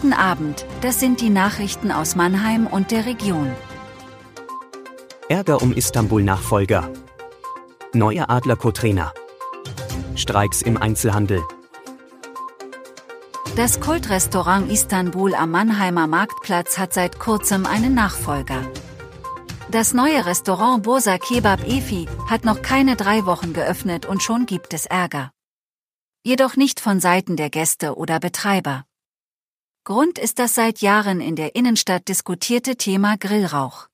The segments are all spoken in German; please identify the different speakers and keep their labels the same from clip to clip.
Speaker 1: Guten Abend, das sind die Nachrichten aus Mannheim und der Region.
Speaker 2: Ärger um Istanbul-Nachfolger. Neuer Adler-Co-Trainer. Streiks im Einzelhandel.
Speaker 1: Das Kultrestaurant Istanbul am Mannheimer Marktplatz hat seit kurzem einen Nachfolger. Das neue Restaurant Bursa Kebab Efi hat noch keine drei Wochen geöffnet und schon gibt es Ärger. Jedoch nicht von Seiten der Gäste oder Betreiber. Grund ist das seit Jahren in der Innenstadt diskutierte Thema Grillrauch.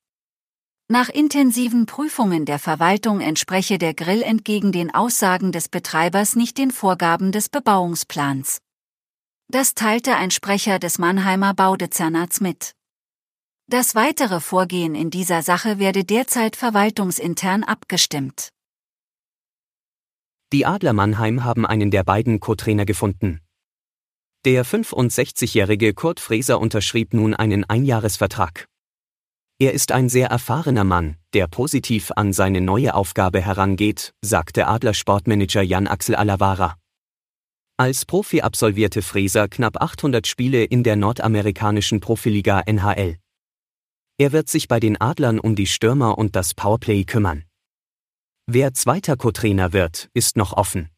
Speaker 1: Nach intensiven Prüfungen der Verwaltung entspreche der Grill entgegen den Aussagen des Betreibers nicht den Vorgaben des Bebauungsplans. Das teilte ein Sprecher des Mannheimer Baudezernats mit. Das weitere Vorgehen in dieser Sache werde derzeit verwaltungsintern abgestimmt.
Speaker 2: Die Adler Mannheim haben einen der beiden Co-Trainer gefunden. Der 65-jährige Kurt Freser unterschrieb nun einen Einjahresvertrag. Er ist ein sehr erfahrener Mann, der positiv an seine neue Aufgabe herangeht, sagte Adler Sportmanager Jan Axel Alavara. Als Profi absolvierte Freser knapp 800 Spiele in der nordamerikanischen Profiliga NHL. Er wird sich bei den Adlern um die Stürmer und das Powerplay kümmern. Wer zweiter Co-Trainer wird, ist noch offen.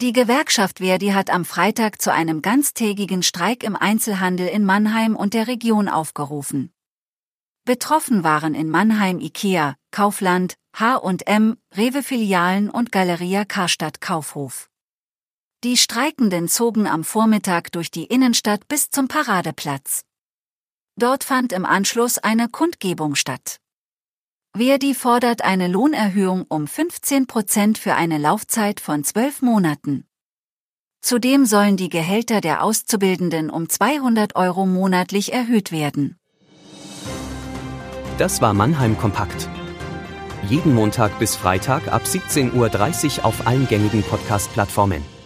Speaker 1: Die Gewerkschaft Verdi hat am Freitag zu einem ganztägigen Streik im Einzelhandel in Mannheim und der Region aufgerufen. Betroffen waren in Mannheim IKEA, Kaufland, H&M, Rewe-Filialen und Galeria Karstadt Kaufhof. Die Streikenden zogen am Vormittag durch die Innenstadt bis zum Paradeplatz. Dort fand im Anschluss eine Kundgebung statt. Verdi fordert eine Lohnerhöhung um 15 Prozent für eine Laufzeit von zwölf Monaten. Zudem sollen die Gehälter der Auszubildenden um 200 Euro monatlich erhöht werden.
Speaker 2: Das war Mannheim Kompakt. Jeden Montag bis Freitag ab 17.30 Uhr auf allen gängigen Podcast-Plattformen.